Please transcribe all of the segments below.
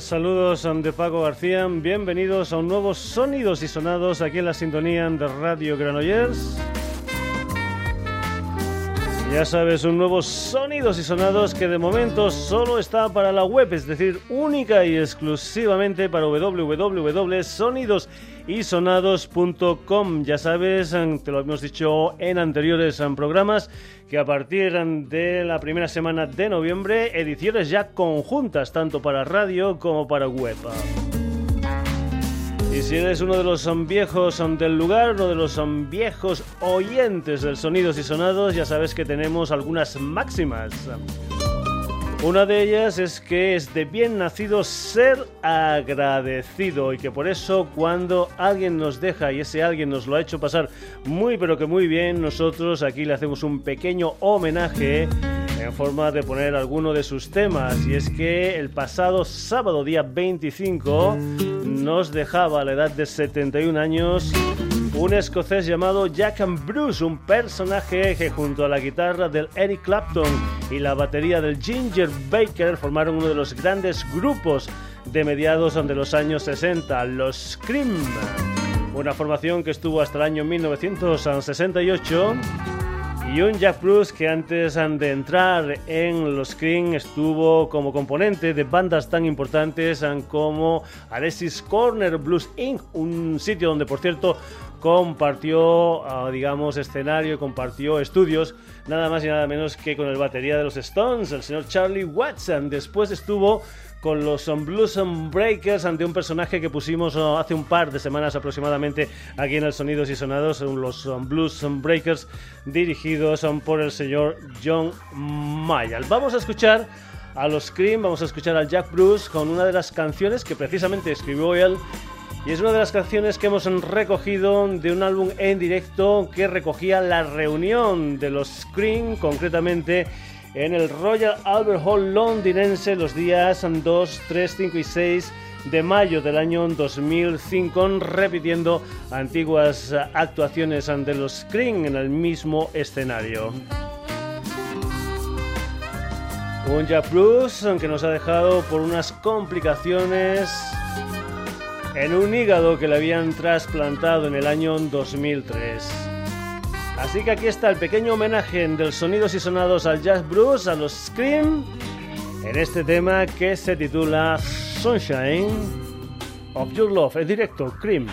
Saludos de Paco García. Bienvenidos a un nuevo Sonidos y Sonados aquí en la sintonía de Radio Granollers. Ya sabes, un nuevo Sonidos y Sonados que de momento solo está para la web, es decir, única y exclusivamente para www.sonidosysonados.com. Ya sabes, te lo hemos dicho en anteriores programas, que a partir de la primera semana de noviembre, ediciones ya conjuntas, tanto para radio como para web. Y si eres uno de los viejos del lugar, uno de los viejos oyentes del Sonidos y Sonados, ya sabes que tenemos algunas máximas. Una de ellas es que es de bien nacido ser agradecido y que por eso cuando alguien nos deja y ese alguien nos lo ha hecho pasar muy pero que muy bien, nosotros aquí le hacemos un pequeño homenaje en forma de poner alguno de sus temas. Y es que el pasado sábado, día 25, nos dejaba a la edad de 71 años un escocés llamado Jack and Bruce, un personaje que junto a la guitarra del Eric Clapton y la batería del Ginger Baker formaron uno de los grandes grupos de mediados de los años 60, los Scream. Una formación que estuvo hasta el año 1968 y un Jack Bruce que antes de entrar en los Scream estuvo como componente de bandas tan importantes como Alexis Corner Blues Inc., un sitio donde por cierto compartió, ah, digamos, escenario, compartió estudios, nada más y nada menos que con el batería de los Stones, el señor Charlie Watson. Después estuvo con los Blues Breakers ante un personaje que pusimos uh, hace un par de semanas aproximadamente aquí en el Sonidos y Sonados, los Blues Breakers dirigidos um, por el señor John Mayall. Vamos a escuchar a los Cream, vamos a escuchar al Jack Bruce con una de las canciones que precisamente escribió él y es una de las canciones que hemos recogido de un álbum en directo que recogía la reunión de los Cream, concretamente en el Royal Albert Hall londinense los días 2, 3, 5 y 6 de mayo del año 2005, repitiendo antiguas actuaciones ante los Screen en el mismo escenario. Un Jack Bruce que nos ha dejado por unas complicaciones en un hígado que le habían trasplantado en el año 2003. Así que aquí está el pequeño homenaje del Sonidos y Sonados al Jazz Bruce, a los Scream, en este tema que se titula Sunshine of Your Love, el directo Cream.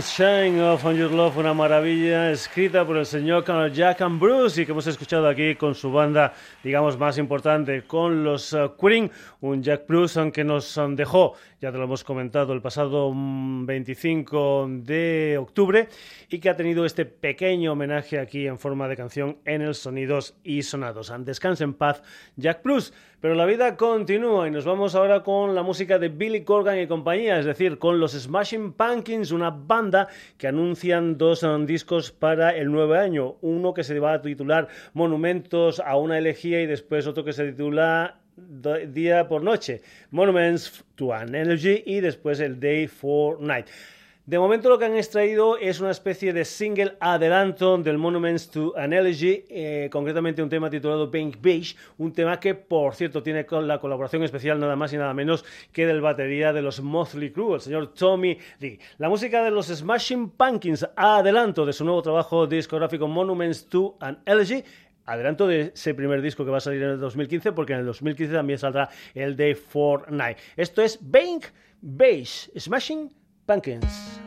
Sunshine of Your Love, una maravilla escrita por el señor Jack and Bruce y que hemos escuchado aquí con su banda, digamos, más importante, con los uh, Queen, un Jack Bruce que nos um, dejó, ya te lo hemos comentado, el pasado 25 mm, de octubre y que ha tenido este pequeño homenaje aquí en forma de canción en el Sonidos y Sonados. Descanse en paz, Jack Bruce. Pero la vida continúa y nos vamos ahora con la música de Billy Corgan y compañía, es decir, con los Smashing Pumpkins, una banda que anuncian dos um, discos para el nuevo año. Uno que se va a titular Monumentos a una elegía y después otro que se titula Día por Noche, Monuments to an Energy y después el Day for Night. De momento lo que han extraído es una especie de single adelanto del Monuments to an Elegy, eh, concretamente un tema titulado Pink Beach, un tema que por cierto tiene con la colaboración especial nada más y nada menos que del batería de los Motley Crue, el señor Tommy Lee. La música de los Smashing Pumpkins, adelanto de su nuevo trabajo discográfico Monuments to an Elegy, adelanto de ese primer disco que va a salir en el 2015, porque en el 2015 también saldrá el de Fortnite. Esto es Bank Base, Smashing Pumpkins.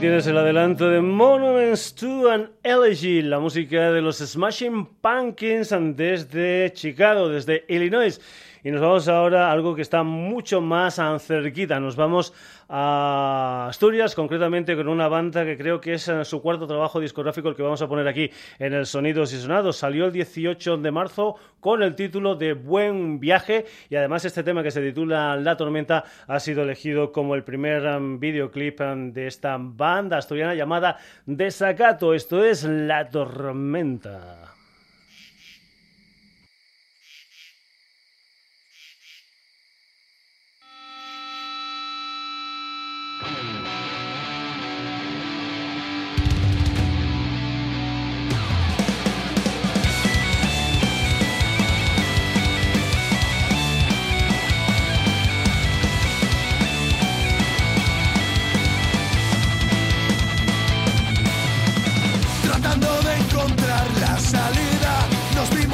Tienes el adelanto de Monuments to an Elegy, la música de los Smashing Pumpkins desde Chicago, desde Illinois. Y nos vamos ahora a algo que está mucho más cerquita. Nos vamos a Asturias, concretamente con una banda que creo que es eh, su cuarto trabajo discográfico el que vamos a poner aquí en el Sonidos y Sonados. Salió el 18 de marzo con el título de Buen Viaje y además este tema que se titula La Tormenta ha sido elegido como el primer um, videoclip um, de esta banda asturiana llamada Desacato. Esto es La Tormenta.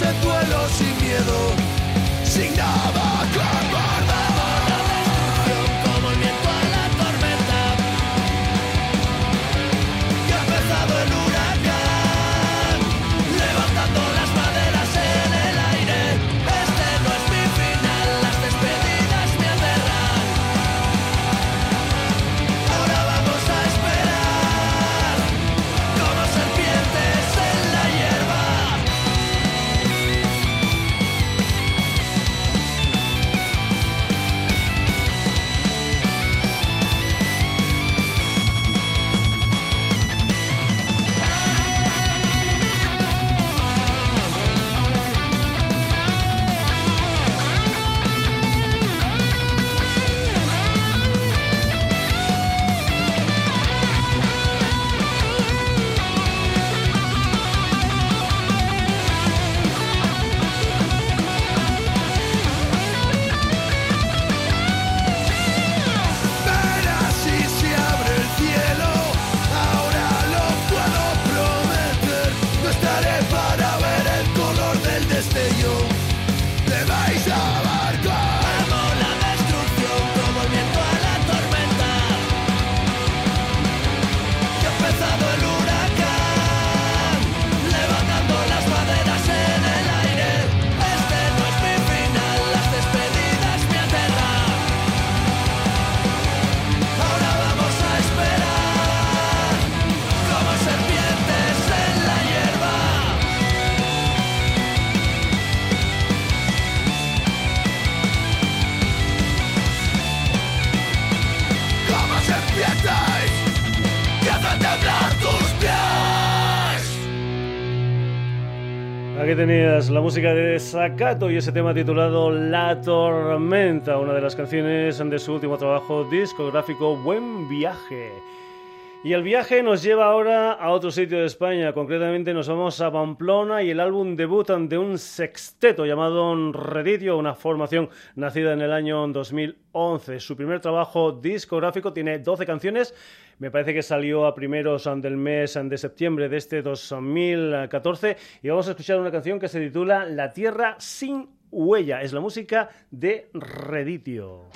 en duelo sin miedo, sin nada. Aquí tenías la música de Sakato y ese tema titulado La Tormenta, una de las canciones de su último trabajo discográfico Buen Viaje. Y el viaje nos lleva ahora a otro sitio de España, concretamente nos vamos a Pamplona y el álbum debut de un sexteto llamado Reditio, una formación nacida en el año 2011. Su primer trabajo discográfico tiene 12 canciones, me parece que salió a primeros del mes de septiembre de este 2014 y vamos a escuchar una canción que se titula La Tierra sin huella, es la música de Reditio.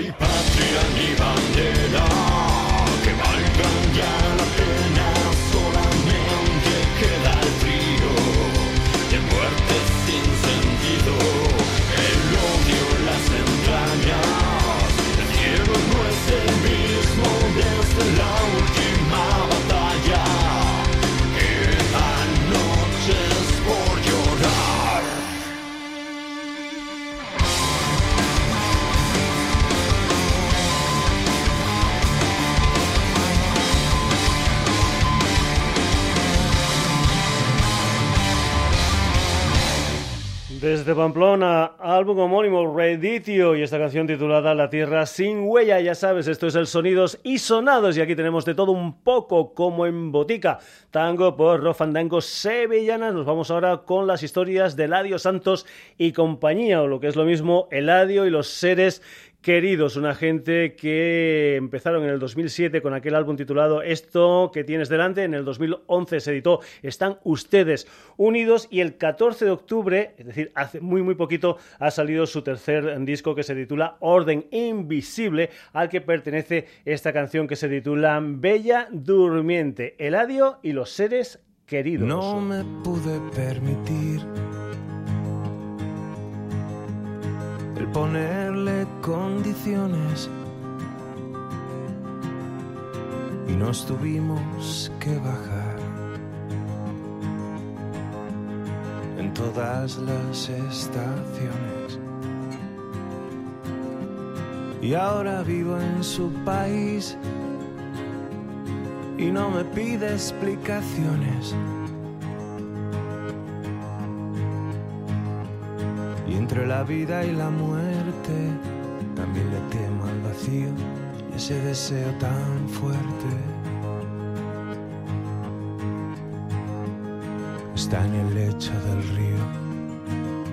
iPad czy anima mnie Desde Pamplona, álbum homónimo Reditio y esta canción titulada La Tierra sin huella, ya sabes, esto es el Sonidos y Sonados y aquí tenemos de todo un poco como en botica. Tango por Rofandango Sevillanas, nos vamos ahora con las historias de Eladio Santos y compañía, o lo que es lo mismo, Eladio y los seres queridos, una gente que empezaron en el 2007 con aquel álbum titulado Esto que tienes delante, en el 2011 se editó Están ustedes unidos y el 14 de octubre, es decir, hace muy muy poquito, ha salido su tercer disco que se titula Orden Invisible, al que pertenece esta canción que se titula Bella Durmiente, Eladio y los seres queridos. No me pude permitir ponerle condiciones y nos tuvimos que bajar en todas las estaciones. Y ahora vivo en su país y no me pide explicaciones. Entre la vida y la muerte, también le temo al vacío y ese deseo tan fuerte. Está en el lecho del río,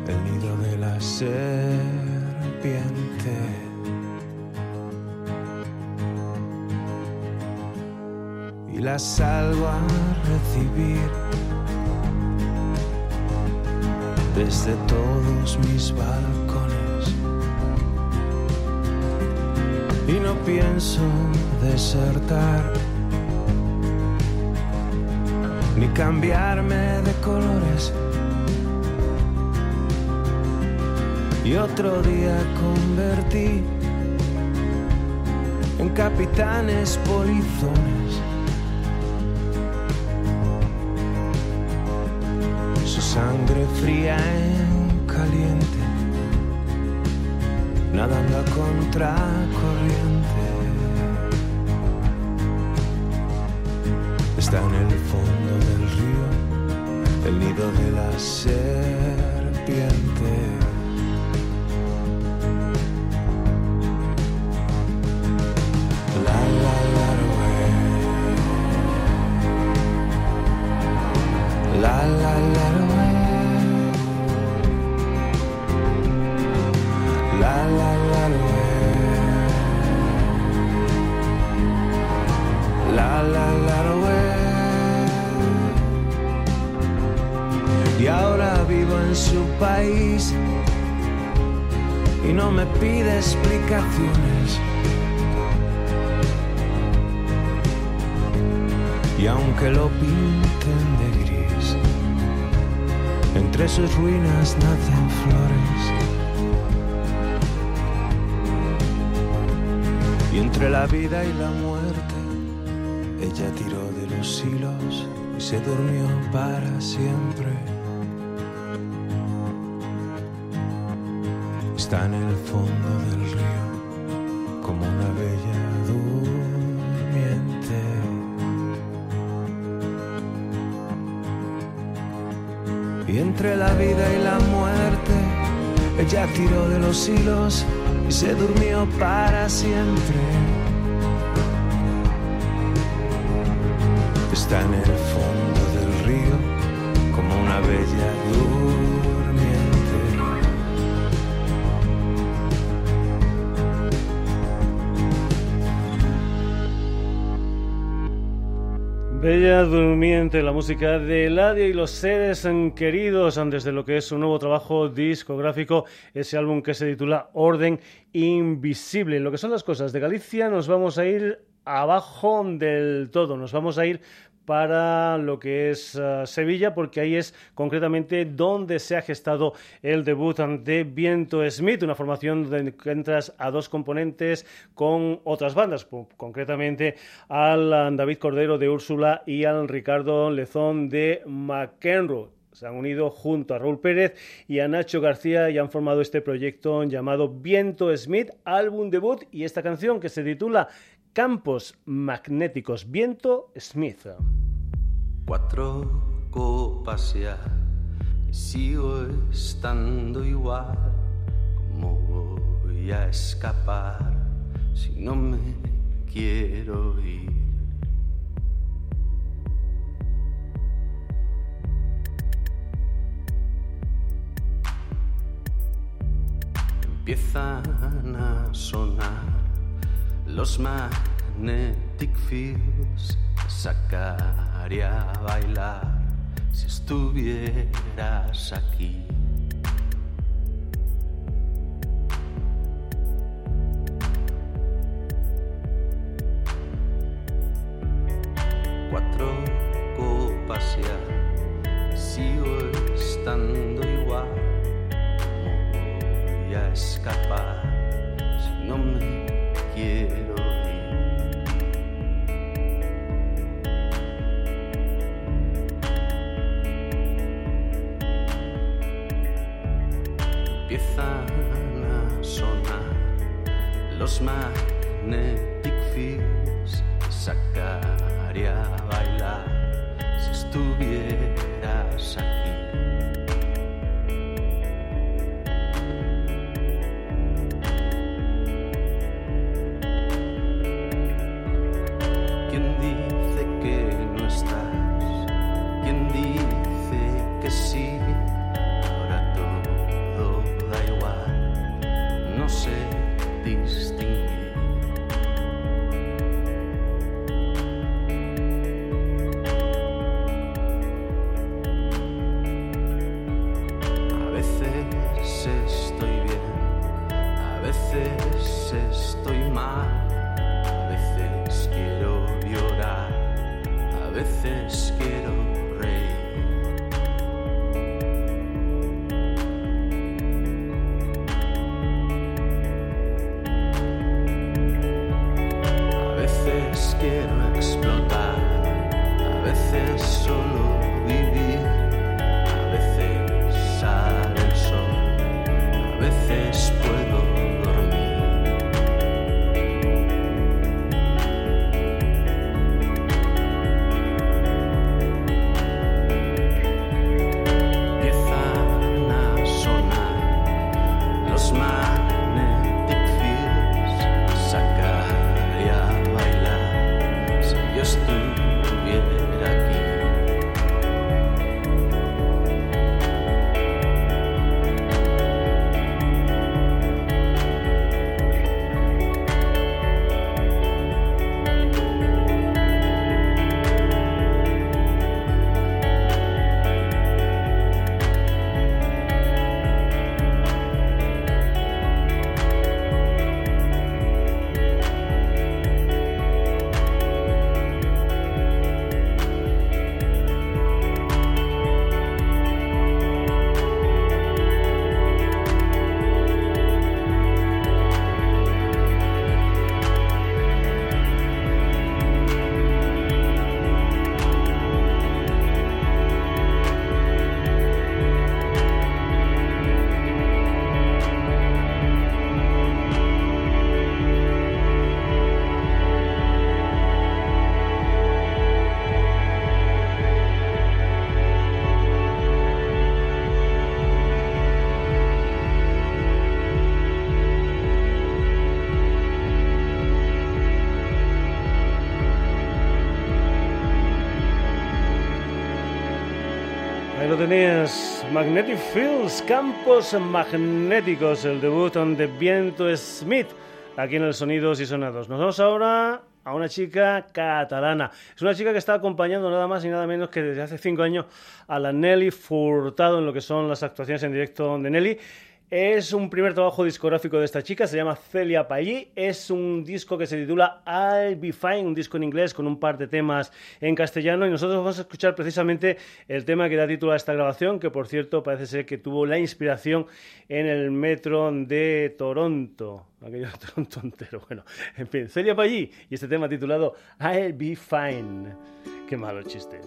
el nido de la serpiente. Y la salgo a recibir desde todos mis balcones. Y no pienso desertar, ni cambiarme de colores. Y otro día convertí en capitanes polizones sangre fría en caliente, nadando a contracorriente. Está en el fondo del río, el nido de la serpiente. Sus ruinas nacen flores. Y entre la vida y la muerte, ella tiró de los hilos y se durmió para siempre. está en el fondo del vida y la muerte, ella tiró de los hilos y se durmió para siempre. Está en el Bella Durmiente, la música de Eladio y los seres queridos desde lo que es su nuevo trabajo discográfico, ese álbum que se titula Orden Invisible. Lo que son las cosas de Galicia nos vamos a ir abajo del todo, nos vamos a ir para lo que es uh, Sevilla, porque ahí es concretamente donde se ha gestado el debut de Viento Smith, una formación donde entras a dos componentes con otras bandas, concretamente al uh, David Cordero de Úrsula y al Ricardo Lezón de McEnroe se han unido junto a Raúl Pérez y a Nacho García y han formado este proyecto llamado Viento Smith, álbum debut y esta canción que se titula Campos magnéticos, viento Smith. Cuatro copas ya y sigo estando igual. ¿Cómo voy a escapar si no me quiero ir? Empiezan a sonar los magnetic fields, sacaría a bailar si estuvieras aquí. Magnetic Fields, campos magnéticos, el debut de Viento Smith, aquí en el Sonidos y Sonados. Nos vamos ahora a una chica catalana. Es una chica que está acompañando nada más y nada menos que desde hace cinco años a la Nelly Furtado en lo que son las actuaciones en directo de Nelly. Es un primer trabajo discográfico de esta chica, se llama Celia Pallí. Es un disco que se titula I'll Be Fine, un disco en inglés con un par de temas en castellano. Y nosotros vamos a escuchar precisamente el tema que da título a esta grabación, que por cierto parece ser que tuvo la inspiración en el metro de Toronto. Aquello Toronto entero. Bueno, en fin, Celia Pallí y este tema titulado I'll Be Fine. Qué malo chiste.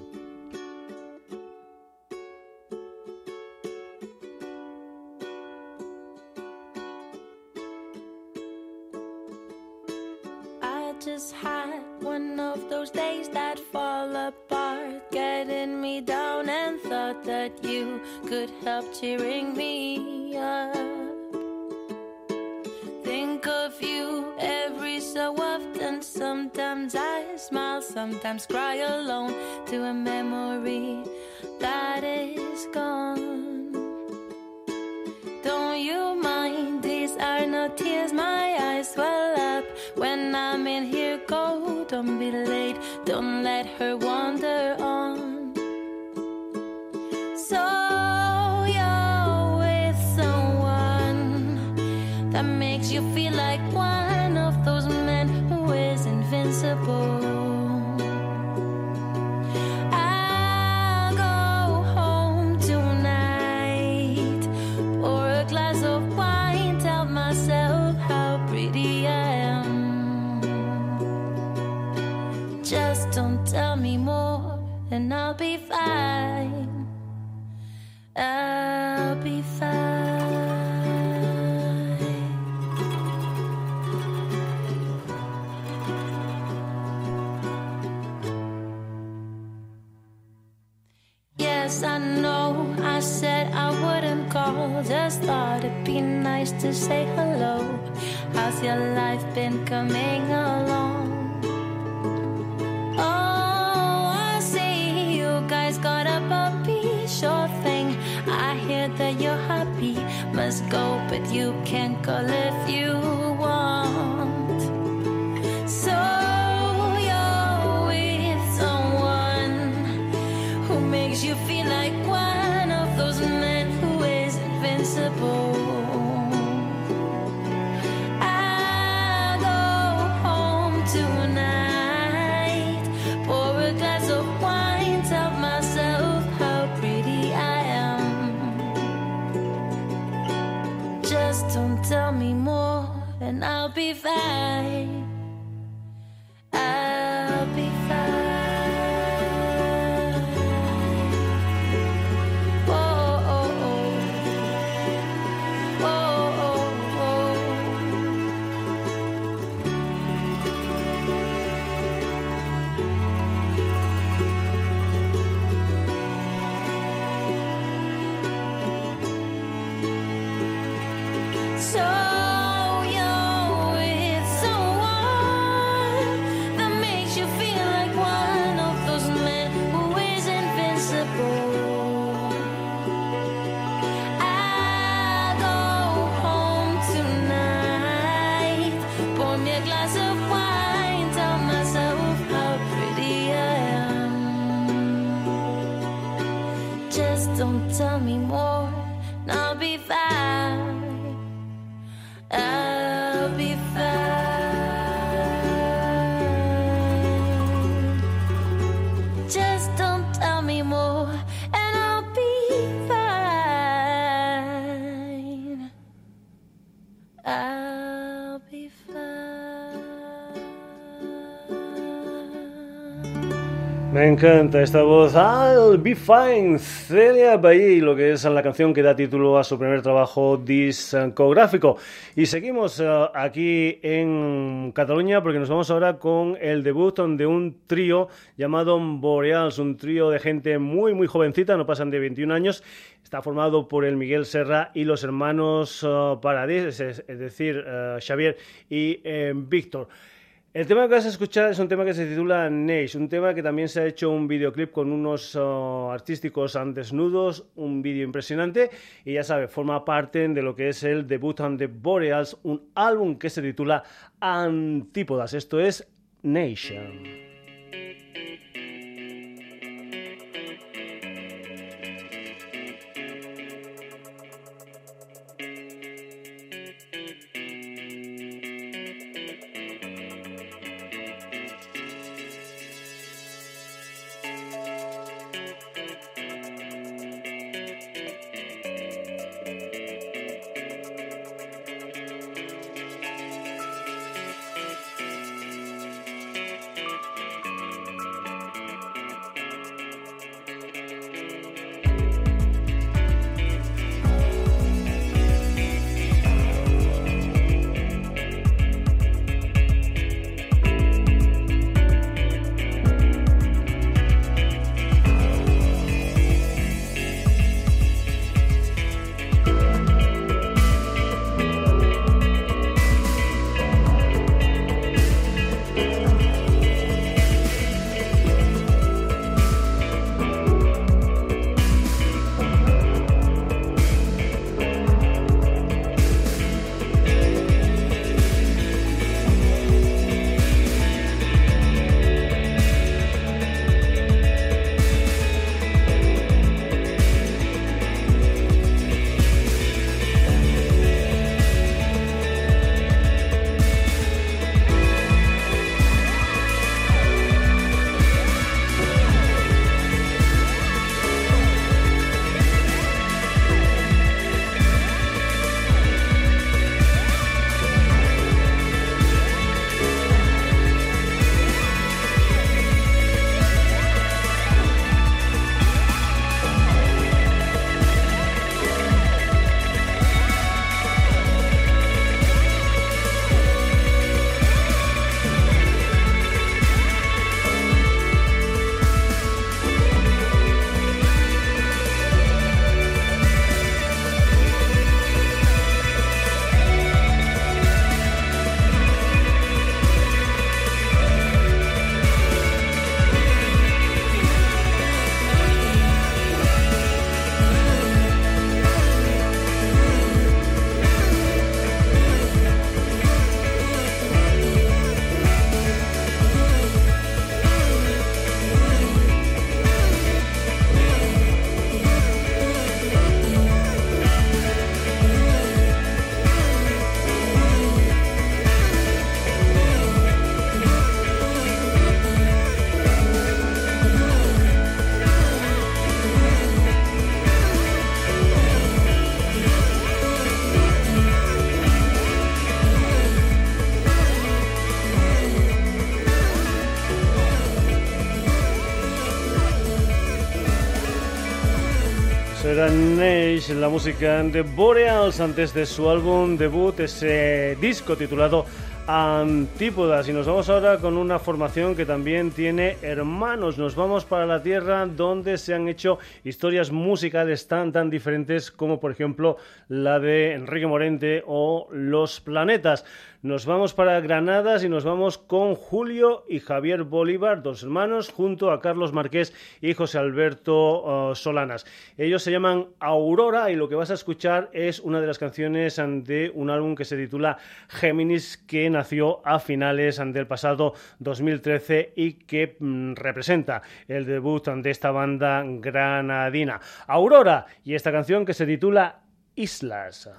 Go, but you can't go if you esta voz. I'll be fine. Celia Bailly, lo que es la canción que da título a su primer trabajo discográfico. Y seguimos eh, aquí en Cataluña porque nos vamos ahora con el debut de un trío llamado Boreals, un trío de gente muy, muy jovencita, no pasan de 21 años. Está formado por el Miguel Serra y los hermanos eh, Paradis, es, decir, eh, Xavier y Víctor. El tema que vas a escuchar es un tema que se titula Neige, un tema que también se ha hecho un videoclip con unos uh, artísticos desnudos, un vídeo impresionante y ya sabes, forma parte de lo que es el debut on the Boreals, un álbum que se titula Antípodas. Esto es Nation. La música de Boreals antes de su álbum debut, ese disco titulado Antípodas. Y nos vamos ahora con una formación que también tiene hermanos. Nos vamos para la tierra donde se han hecho historias musicales tan tan diferentes como por ejemplo la de Enrique Morente o Los Planetas. Nos vamos para Granadas y nos vamos con Julio y Javier Bolívar, dos hermanos, junto a Carlos Marqués y José Alberto uh, Solanas. Ellos se llaman Aurora y lo que vas a escuchar es una de las canciones de un álbum que se titula Géminis, que nació a finales del pasado 2013 y que mm, representa el debut de esta banda granadina. Aurora y esta canción que se titula Islas.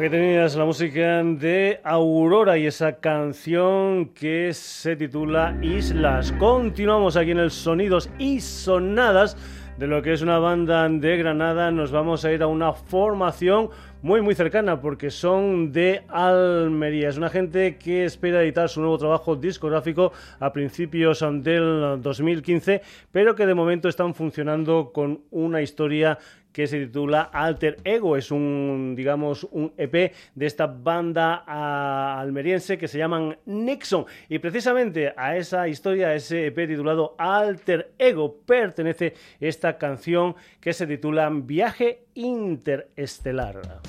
Aquí tenías la música de Aurora y esa canción que se titula Islas. Continuamos aquí en el Sonidos y Sonadas de lo que es una banda de Granada, nos vamos a ir a una formación muy muy cercana porque son de Almería. Es una gente que espera editar su nuevo trabajo discográfico a principios del 2015, pero que de momento están funcionando con una historia que se titula Alter Ego. Es un, digamos, un EP de esta banda ah, almeriense que se llaman Nixon. Y precisamente a esa historia, a ese EP titulado Alter Ego, pertenece esta canción que se titula Viaje Interestelar.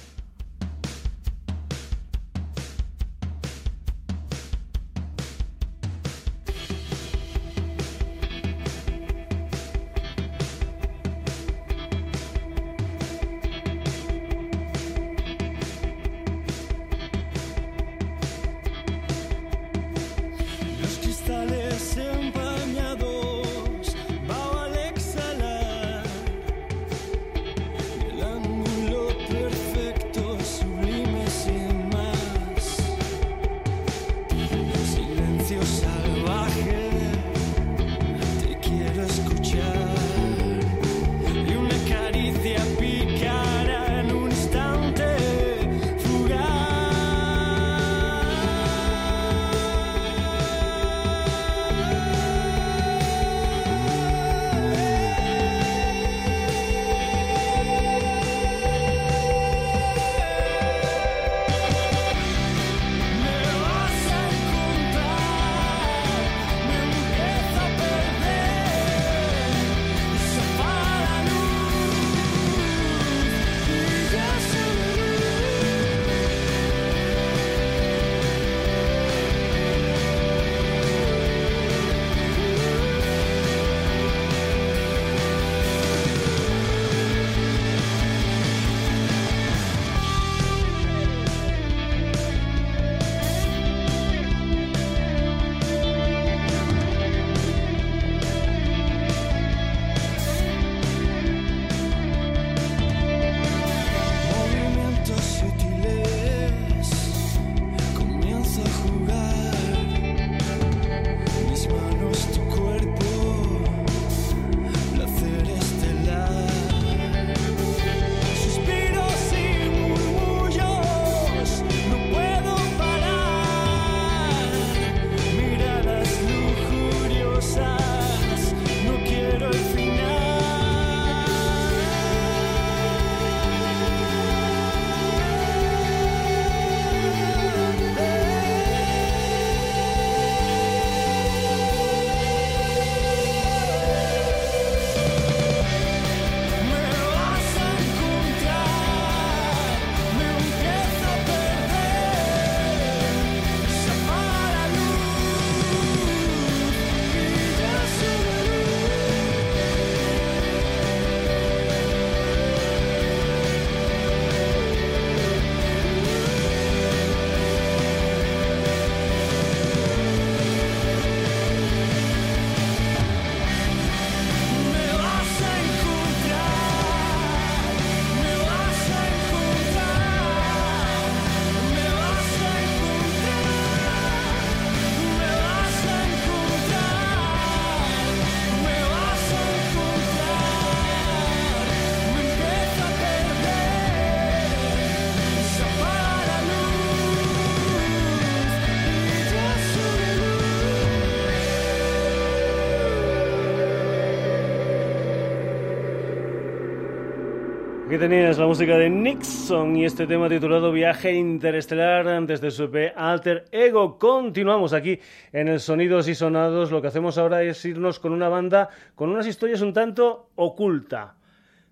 Aquí tenías la música de Nixon y este tema titulado Viaje Interestelar antes de su EP Alter Ego. Continuamos aquí en el Sonidos y Sonados. Lo que hacemos ahora es irnos con una banda con unas historias un tanto oculta.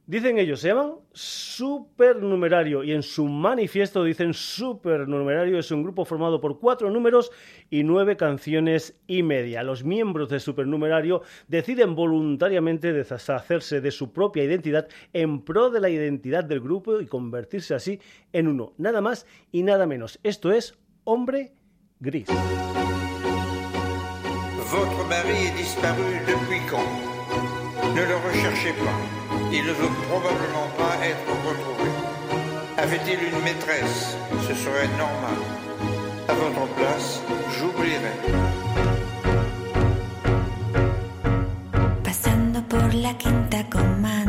Dicen ellos, se llaman Supernumerario y en su manifiesto dicen Supernumerario es un grupo formado por cuatro números y nueve canciones y media. Los miembros de Supernumerario deciden voluntariamente deshacerse de su propia identidad en pro de la identidad del grupo y convertirse así en uno, nada más y nada menos. Esto es Hombre Gris. Il ne veut probablement pas être retrouvé. Avait-il une maîtresse? Ce serait normal. À votre place, j'oublierai. Pasando por la quinta coma.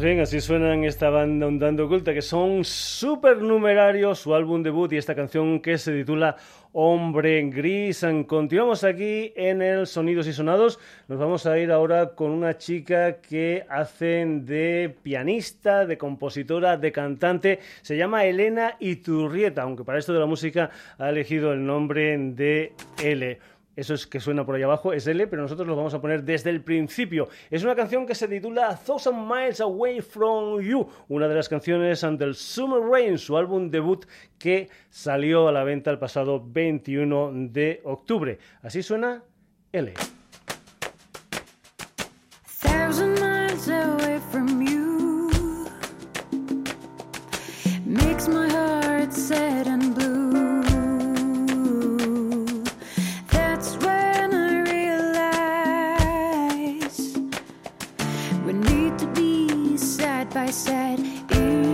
Pues bien, así suenan esta banda un oculta, que son supernumerarios, su álbum debut y esta canción que se titula Hombre Gris. Continuamos aquí en el Sonidos y Sonados. Nos vamos a ir ahora con una chica que hace de pianista, de compositora, de cantante. Se llama Elena Iturrieta, aunque para esto de la música ha elegido el nombre de L. Eso es que suena por ahí abajo, es L, pero nosotros lo vamos a poner desde el principio. Es una canción que se titula Thousand Miles Away from You, una de las canciones del Summer Rain, su álbum debut que salió a la venta el pasado 21 de octubre. Así suena L. need to be side by side.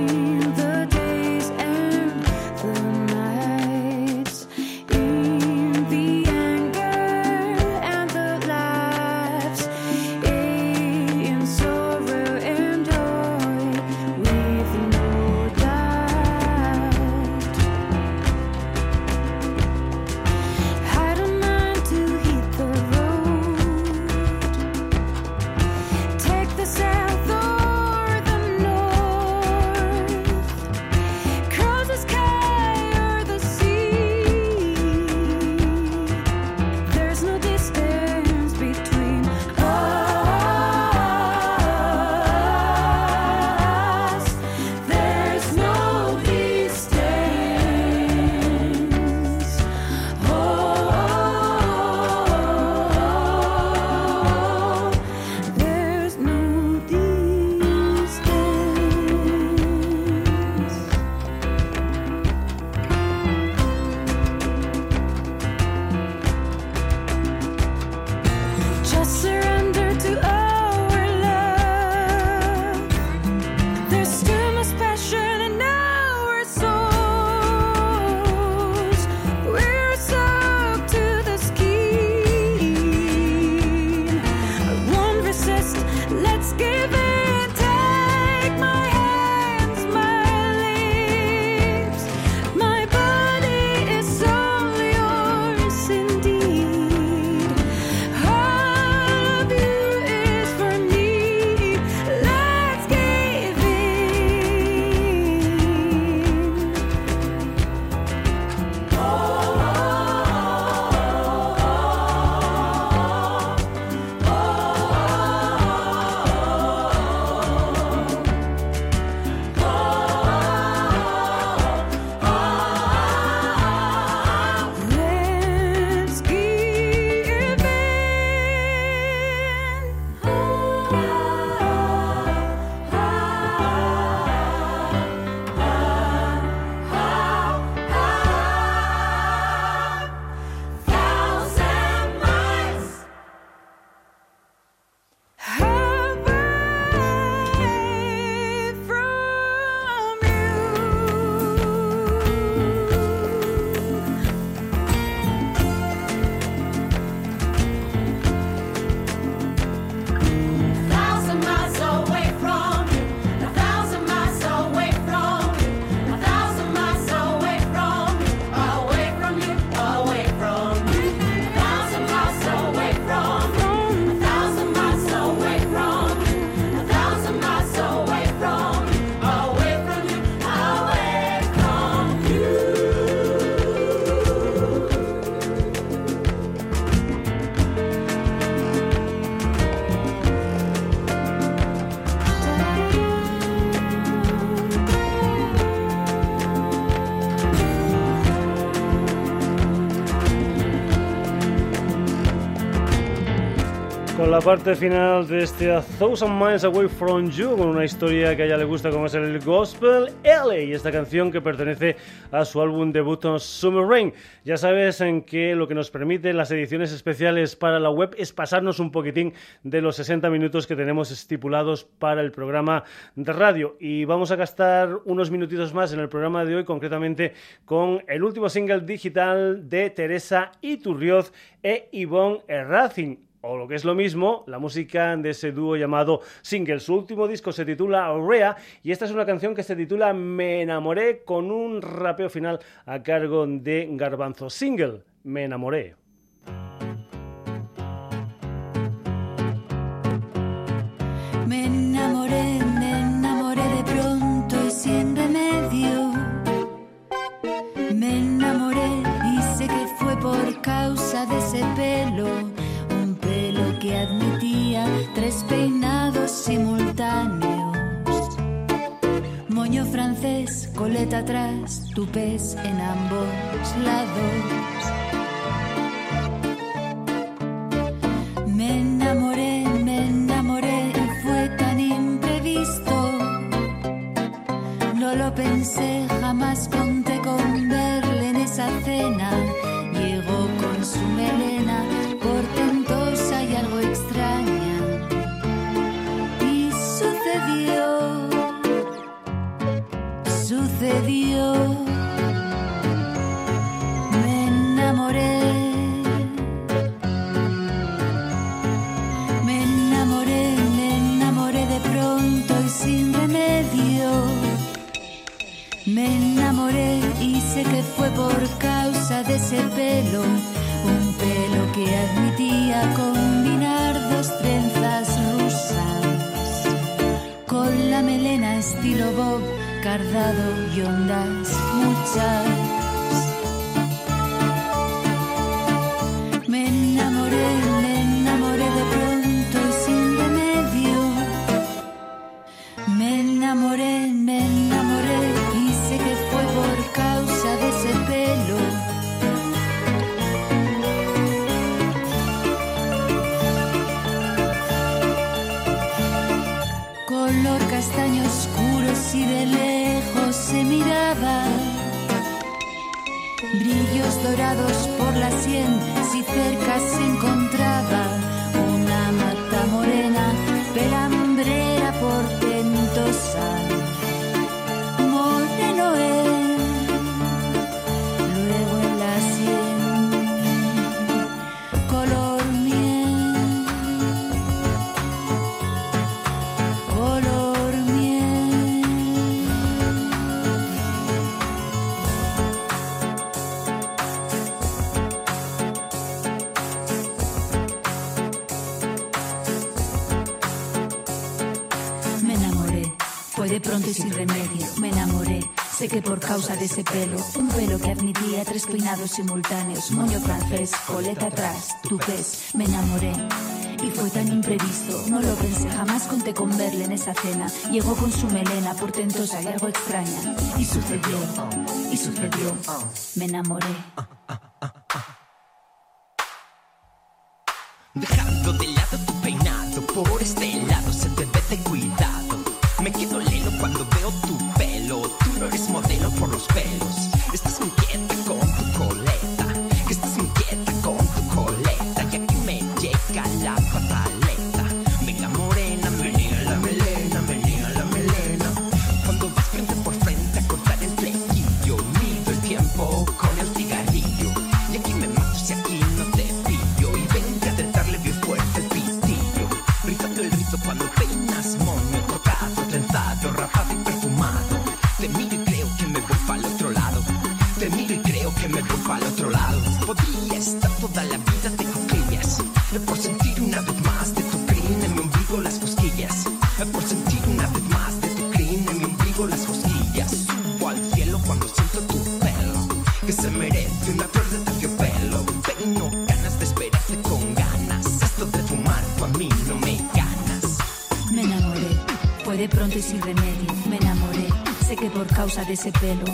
La parte final de este A Thousand Miles Away from You, con una historia que a ella le gusta como es el Gospel L y esta canción que pertenece a su álbum debut Summer Rain. Ya sabes en que lo que nos permite las ediciones especiales para la web es pasarnos un poquitín de los 60 minutos que tenemos estipulados para el programa de radio y vamos a gastar unos minutitos más en el programa de hoy, concretamente con el último single digital de Teresa Iturrioz e Yvonne Erracin o lo que es lo mismo, la música de ese dúo llamado Single. Su último disco se titula Aurea y esta es una canción que se titula Me enamoré con un rapeo final a cargo de Garbanzo. Single, Me enamoré. Moño francés, coleta atrás, tupés en ambos lados. Me enamoré, me enamoré fue tan imprevisto. No lo pensé, jamás conté con verle en esa cena. De ese pelo, un pelo que admitía combinar dos trenzas rusas con la melena estilo Bob cardado y ondas muchas. Dorados por la sien, si cerca se encontraba una mata morena, pelambrera que por causa de ese pelo, un pelo que admitía tres peinados simultáneos, moño francés, coleta atrás, tu pez, me enamoré. Y fue tan imprevisto, no lo pensé, jamás conté con verle en esa cena. Llegó con su melena portentosa y algo extraña. Y sucedió, y sucedió, me enamoré. Dejando de lado tu peinado, por este Tengo ganas de esperarte con ganas. Esto de fumar, a mí no me de pronto y sin remedio me enamoré. Sé que por causa de ese pelo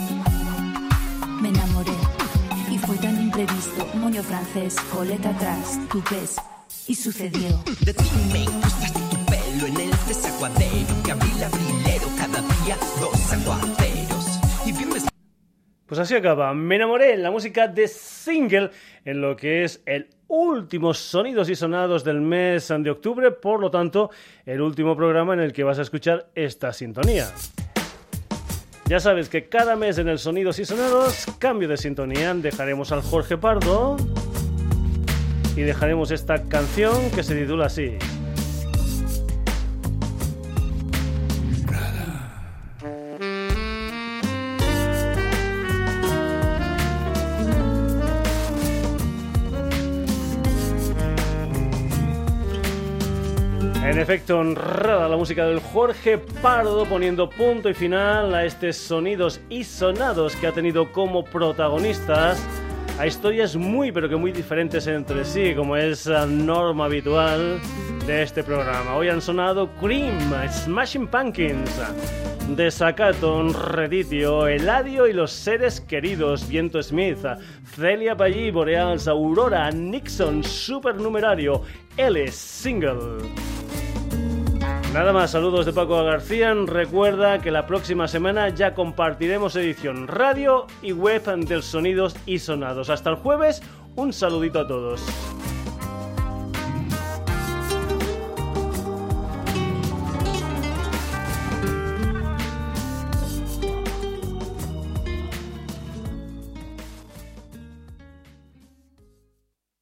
me enamoré. Y fue tan imprevisto, moño francés, coleta atrás, tu pez, Y sucedió. De ti me incrustaste tu pelo en el desaguadero que abrí el abrilero cada día dos aguaceros. Y bien me Pues así acaba. Me enamoré en la música de single en lo que es el último sonidos y sonados del mes de octubre, por lo tanto, el último programa en el que vas a escuchar esta sintonía. Ya sabes que cada mes en el Sonidos y Sonados, cambio de sintonía, dejaremos al Jorge Pardo y dejaremos esta canción que se titula así. Efecto, honrada la música del Jorge Pardo poniendo punto y final a estos sonidos y sonados que ha tenido como protagonistas a historias muy pero que muy diferentes entre sí, como es la norma habitual de este programa. Hoy han sonado Cream, Smashing Pumpkins, Desacato, Reditio, Eladio y los seres queridos, Viento Smith, Celia Pallí, Boreals, Aurora, Nixon, Supernumerario, L Single. Nada más, saludos de Paco García. Recuerda que la próxima semana ya compartiremos edición radio y web del Sonidos y Sonados. Hasta el jueves, un saludito a todos.